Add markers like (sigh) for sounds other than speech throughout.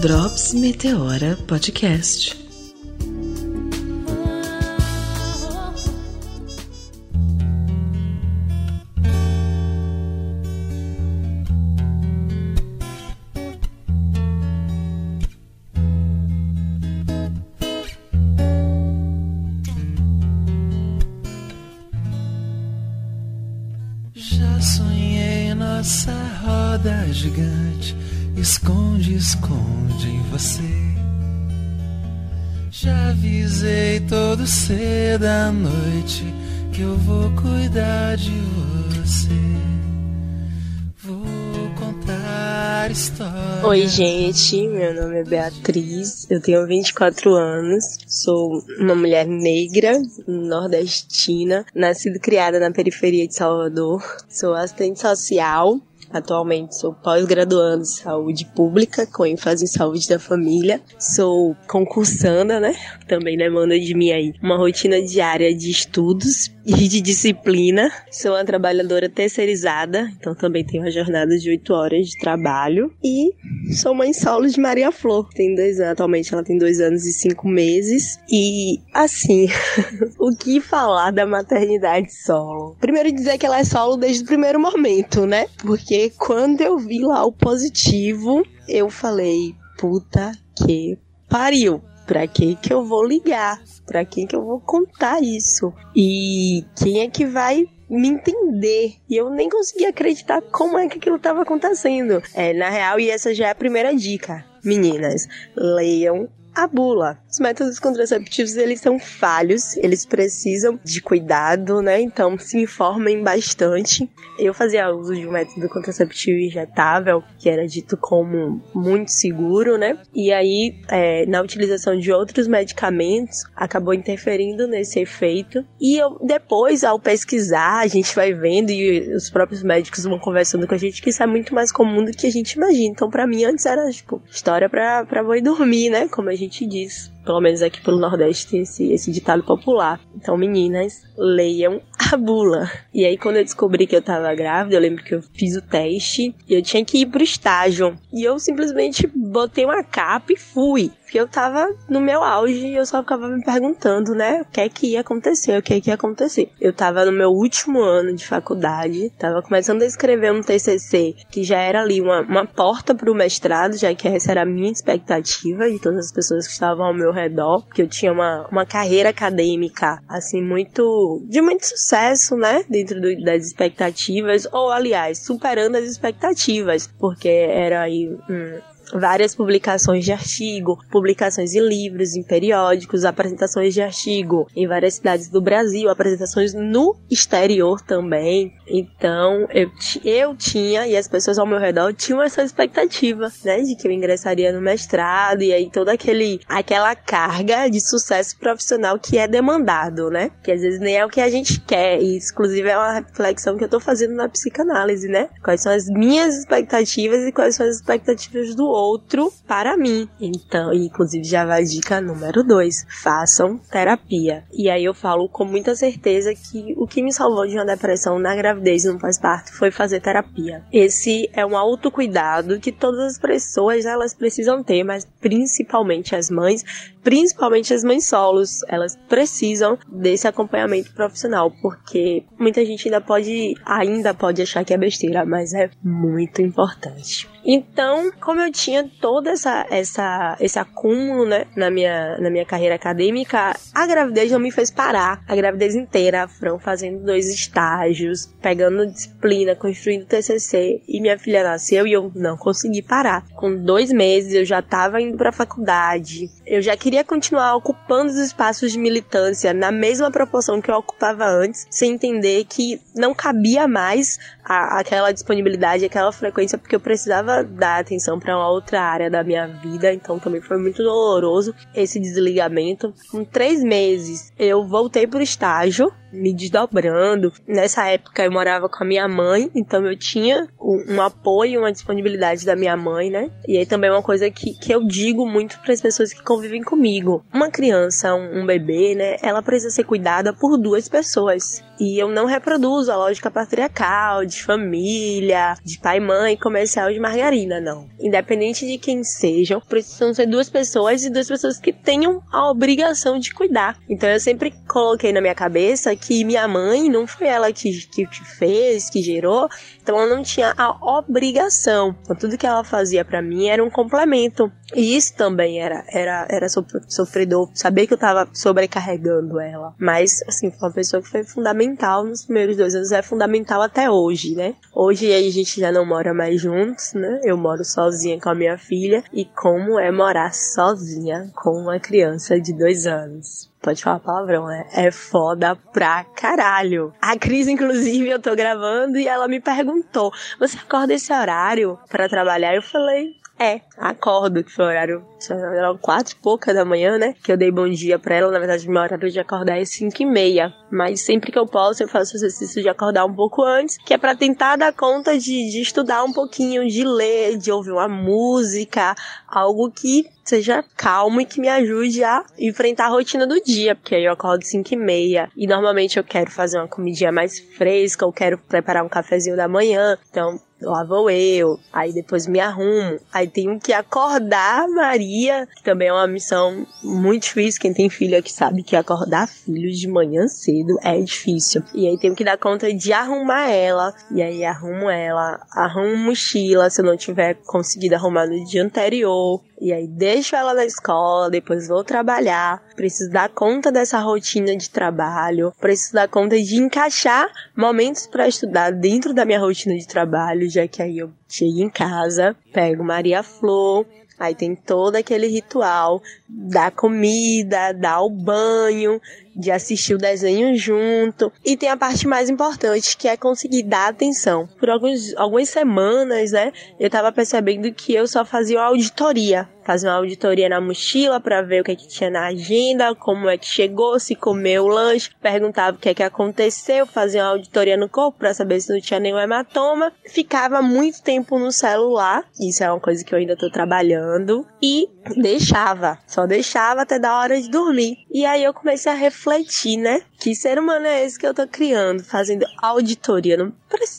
Drops Meteora Podcast. Já sonhei nossa roda gigante, esconde, esconde em você. Já avisei todo cedo à noite que eu vou cuidar de você. Vou contar histórias. Oi, gente. Meu nome é Beatriz. Eu tenho 24 anos. Sou uma mulher negra, nordestina, nascida e criada na periferia de Salvador. Sou assistente social. Atualmente sou pós-graduando em saúde pública, com ênfase em saúde da família. Sou concursanda, né? Também demanda de mim aí uma rotina diária de estudos e de disciplina. Sou uma trabalhadora terceirizada, então também tenho uma jornada de 8 horas de trabalho. E sou mãe solo de Maria Flor. Tem dois anos, atualmente ela tem dois anos e cinco meses. E assim, (laughs) o que falar da maternidade solo? Primeiro dizer que ela é solo desde o primeiro momento, né? Porque quando eu vi lá o positivo, eu falei, puta que pariu. Pra quem que eu vou ligar? Pra quem que eu vou contar isso? E quem é que vai me entender. E eu nem conseguia acreditar como é que aquilo estava acontecendo. É, na real, e essa já é a primeira dica. Meninas, leiam a bula. Os métodos contraceptivos, eles são falhos, eles precisam de cuidado, né? Então, se informem bastante. Eu fazia uso de um método contraceptivo injetável, que era dito como muito seguro, né? E aí, é, na utilização de outros medicamentos, acabou interferindo nesse efeito. E eu, depois, ao pesquisar, a gente vai vendo e os próprios médicos vão conversando com a gente que isso é muito mais comum do que a gente imagina. Então, para mim, antes era, tipo, história pra, pra boi dormir, né? Como a gente diz. Pelo menos aqui pelo Nordeste tem esse, esse ditado popular. Então, meninas, leiam a bula. E aí, quando eu descobri que eu tava grávida, eu lembro que eu fiz o teste e eu tinha que ir pro estágio. E eu simplesmente botei uma capa e fui. Porque eu tava no meu auge e eu só ficava me perguntando, né? O que é que ia acontecer, o que é que ia acontecer. Eu tava no meu último ano de faculdade, tava começando a escrever um TCC, que já era ali uma, uma porta pro mestrado, já que essa era a minha expectativa de todas as pessoas que estavam ao meu redor, que eu tinha uma, uma carreira acadêmica, assim, muito, de muito sucesso, né? Dentro do, das expectativas, ou aliás, superando as expectativas, porque era aí, hum, várias publicações de artigo, publicações em livros, em periódicos, apresentações de artigo em várias cidades do Brasil, apresentações no exterior também. Então, eu, eu tinha, e as pessoas ao meu redor tinham essa expectativa, né, de que eu ingressaria no mestrado, e aí toda aquele, aquela carga de sucesso profissional que é demandado, né, que às vezes nem é o que a gente quer, e inclusive é uma reflexão que eu tô fazendo na psicanálise, né, quais são as minhas expectativas e quais são as expectativas do outro para mim. Então, inclusive já vai dica número 2, façam terapia. E aí eu falo com muita certeza que o que me salvou de uma depressão na gravidez e no pós-parto foi fazer terapia. Esse é um autocuidado que todas as pessoas elas precisam ter, mas principalmente as mães, principalmente as mães solos, elas precisam desse acompanhamento profissional, porque muita gente ainda pode ainda pode achar que é besteira, mas é muito importante. Então, como eu tinha toda essa, essa esse acúmulo, né, na minha, na minha carreira acadêmica, a gravidez não me fez parar. A gravidez inteira, foram fazendo dois estágios, pegando disciplina, construindo TCC, e minha filha nasceu e eu não consegui parar. Com dois meses eu já estava indo para a faculdade, eu já queria continuar ocupando os espaços de militância na mesma proporção que eu ocupava antes, sem entender que não cabia mais a, aquela disponibilidade, aquela frequência, porque eu precisava dar atenção para uma outra área da minha vida, então também foi muito doloroso esse desligamento. Com três meses, eu voltei pro estágio, me desdobrando. Nessa época eu morava com a minha mãe, então eu tinha um, um apoio, uma disponibilidade da minha mãe, né? E aí também uma coisa que, que eu digo muito para as pessoas que convivem comigo. Uma criança, um, um bebê, né? Ela precisa ser cuidada por duas pessoas. E eu não reproduzo a lógica patriarcal, de família, de pai e mãe, comercial de margarina, não. Independente de quem sejam, precisam ser duas pessoas e duas pessoas que tenham a obrigação de cuidar. Então eu sempre coloquei na minha cabeça que minha mãe não foi ela que, que, fez, que gerou, então ela não tinha a obrigação. Então tudo que ela fazia para mim era um complemento. E isso também era, era, era sofredor, saber que eu tava sobrecarregando ela. Mas, assim, foi uma pessoa que foi fundamental nos primeiros dois anos, é fundamental até hoje, né? Hoje a gente já não mora mais juntos, né? Eu moro sozinha com a minha filha. E como é morar sozinha com uma criança de dois anos? Pode falar palavrão, né? É foda pra caralho. A Cris, inclusive, eu tô gravando e ela me perguntou: Você acorda esse horário para trabalhar? Eu falei: é, acordo, que foi o horário, eram quatro e pouca da manhã, né? Que eu dei bom dia pra ela. Na verdade, meu horário de acordar é cinco e meia. Mas sempre que eu posso, eu faço o exercício de acordar um pouco antes, que é para tentar dar conta de, de estudar um pouquinho, de ler, de ouvir uma música, algo que seja calmo e que me ajude a enfrentar a rotina do dia, porque aí eu acordo 5 e meia e normalmente eu quero fazer uma comidinha mais fresca, eu quero preparar um cafezinho da manhã, então lá vou eu, aí depois me arrumo, aí tenho que acordar Maria, que também é uma missão muito difícil, quem tem filho aqui sabe que acordar filhos de manhã cedo é difícil, e aí tenho que dar conta de arrumar ela, e aí arrumo ela, arrumo mochila se eu não tiver conseguido arrumar no dia anterior, e aí deixo ela na escola, depois vou trabalhar, preciso dar conta dessa rotina de trabalho, preciso dar conta de encaixar momentos para estudar dentro da minha rotina de trabalho, já que aí eu chego em casa, pego Maria Flor, Aí tem todo aquele ritual da comida, dar o banho, de assistir o desenho junto. E tem a parte mais importante, que é conseguir dar atenção. Por alguns, algumas semanas, né, eu tava percebendo que eu só fazia uma auditoria. Fazia uma auditoria na mochila para ver o que, é que tinha na agenda, como é que chegou, se comeu o lanche, perguntava o que é que aconteceu, fazia uma auditoria no corpo para saber se não tinha nenhum hematoma. Ficava muito tempo no celular, isso é uma coisa que eu ainda tô trabalhando, e deixava, só deixava até da hora de dormir. E aí eu comecei a refletir refletir, né? Que ser humano é esse que eu tô criando, fazendo auditoria. Não,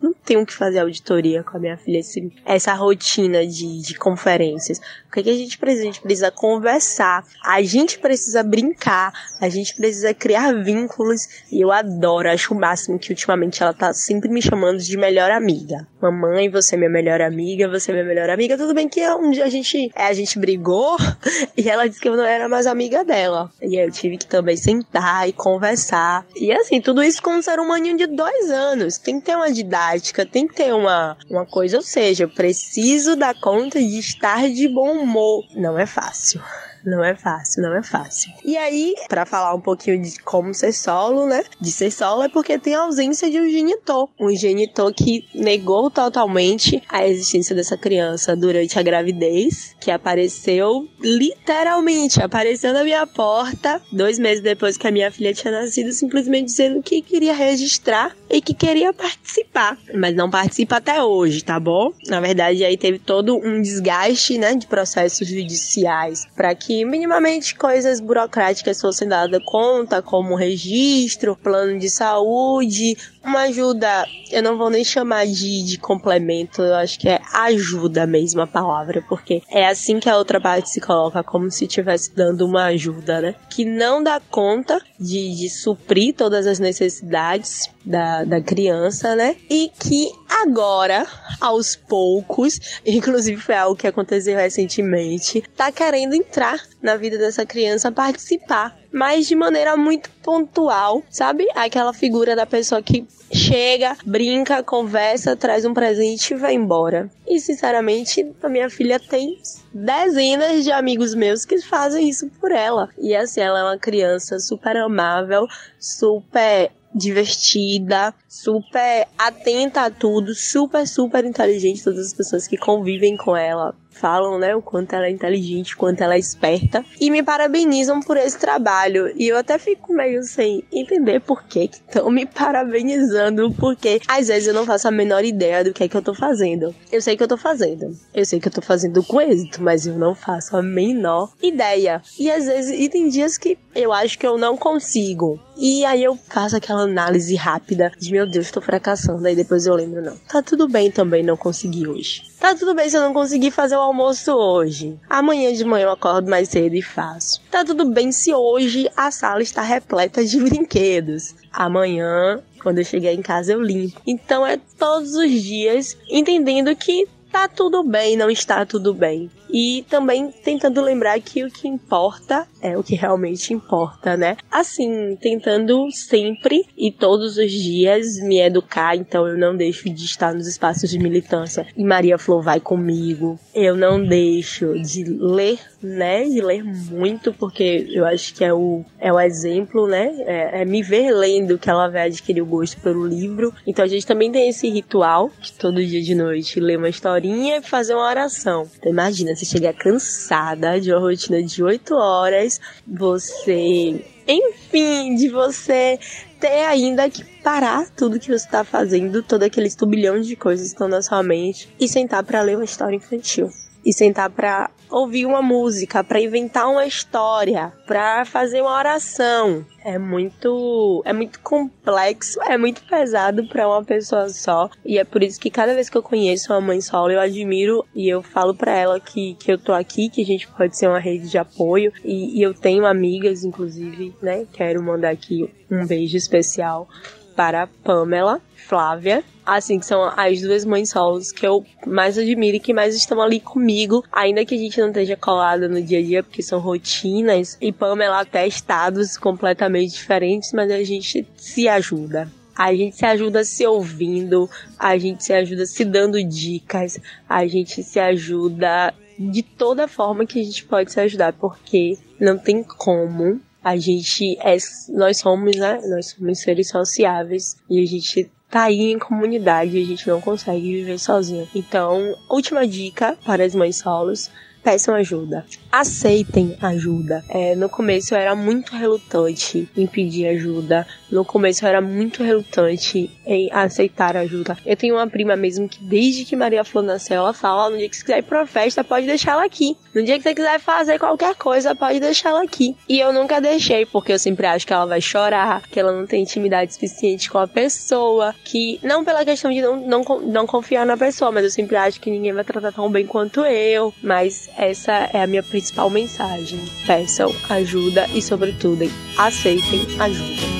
não tenho que fazer auditoria com a minha filha, esse, essa rotina de, de conferências. O que, é que a gente precisa? A gente precisa conversar, a gente precisa brincar, a gente precisa criar vínculos. E eu adoro, acho o máximo que ultimamente ela tá sempre me chamando de melhor amiga. Mamãe, você é minha melhor amiga, você é minha melhor amiga. Tudo bem que um dia a gente, é, a gente brigou (laughs) e ela disse que eu não era mais amiga dela. E eu tive que também sentar e conversar. E assim, tudo isso com um ser humano de dois anos. Tem que ter uma didática, tem que ter uma, uma coisa. Ou seja, eu preciso dar conta de estar de bom humor. Não é fácil. Não é fácil, não é fácil. E aí, para falar um pouquinho de como ser solo, né? De ser solo é porque tem a ausência de um genitor. Um genitor que negou totalmente a existência dessa criança durante a gravidez, que apareceu literalmente, apareceu na minha porta dois meses depois que a minha filha tinha nascido, simplesmente dizendo que queria registrar e que queria participar. Mas não participa até hoje, tá bom? Na verdade, aí teve todo um desgaste, né, de processos judiciais para que que minimamente coisas burocráticas fossem dadas conta, como registro, plano de saúde, uma ajuda, eu não vou nem chamar de, de complemento, eu acho que é ajuda mesmo a palavra, porque é assim que a outra parte se coloca, como se estivesse dando uma ajuda, né? Que não dá conta de, de suprir todas as necessidades da, da criança, né? E que agora, aos poucos, (laughs) inclusive foi algo que aconteceu recentemente, tá querendo entrar na vida dessa criança, participar, mas de maneira muito pontual, sabe? Aquela figura da pessoa que chega, brinca, conversa, traz um presente e vai embora. E sinceramente, a minha filha tem dezenas de amigos meus que fazem isso por ela. E assim, ela é uma criança super amável, super divertida, super atenta a tudo, super, super inteligente. Todas as pessoas que convivem com ela falam, né, o quanto ela é inteligente, o quanto ela é esperta e me parabenizam por esse trabalho. E eu até fico meio sem entender por que estão me parabenizando, porque às vezes eu não faço a menor ideia do que é que eu tô fazendo. Eu sei que eu tô fazendo. Eu sei que eu tô fazendo com êxito, mas eu não faço a menor ideia. E às vezes, e tem dias que eu acho que eu não consigo. E aí eu faço aquela análise rápida de meu Deus, tô fracassando. Aí depois eu lembro, não. Tá tudo bem também não conseguir hoje. Tá tudo bem se eu não conseguir fazer o almoço hoje. Amanhã de manhã eu acordo mais cedo e faço. Tá tudo bem se hoje a sala está repleta de (laughs) brinquedos. Amanhã, quando eu chegar em casa, eu limpo. Então é todos os dias entendendo que tá tudo bem, não está tudo bem. E também tentando lembrar que o que importa é o que realmente importa, né? Assim, tentando sempre e todos os dias me educar, então eu não deixo de estar nos espaços de militância. E Maria Flor vai comigo. Eu não deixo de ler, né? De ler muito, porque eu acho que é o, é o exemplo, né? É, é me ver lendo que ela vai adquirir o gosto pelo livro. Então a gente também tem esse ritual, que todo dia de noite lê uma historinha e fazer uma oração. Então imagina, você chegar cansada de uma rotina de 8 horas, você, enfim, de você ter ainda que parar tudo que você está fazendo, todo aquele turbilhão de coisas que estão na sua mente e sentar para ler uma história infantil e sentar para ouvir uma música, para inventar uma história, para fazer uma oração. É muito, é muito complexo, é muito pesado para uma pessoa só, e é por isso que cada vez que eu conheço uma mãe solo, eu admiro e eu falo para ela que, que eu tô aqui, que a gente pode ser uma rede de apoio, e, e eu tenho amigas, inclusive, né? Quero mandar aqui um beijo especial para Pamela, Flávia, assim, que são as duas mães solos que eu mais admiro e que mais estão ali comigo, ainda que a gente não esteja colada no dia a dia, porque são rotinas, e Pamela até estados completamente diferentes, mas a gente se ajuda. A gente se ajuda se ouvindo, a gente se ajuda se dando dicas, a gente se ajuda de toda forma que a gente pode se ajudar, porque não tem como a gente é, nós somos, né? Nós somos seres sociáveis e a gente tá aí em comunidade, a gente não consegue viver sozinho. Então, última dica para as mães solos peçam ajuda. Aceitem ajuda. É, no começo eu era muito relutante em pedir ajuda. No começo eu era muito relutante em aceitar ajuda. Eu tenho uma prima mesmo que desde que Maria Flor nasceu, ela fala, no dia que você quiser ir pra festa, pode deixar ela aqui. No dia que você quiser fazer qualquer coisa, pode deixar ela aqui. E eu nunca deixei, porque eu sempre acho que ela vai chorar, que ela não tem intimidade suficiente com a pessoa, que não pela questão de não, não, não confiar na pessoa, mas eu sempre acho que ninguém vai tratar tão bem quanto eu. Mas essa é a minha principal mensagem. Peçam ajuda e, sobretudo, aceitem ajuda.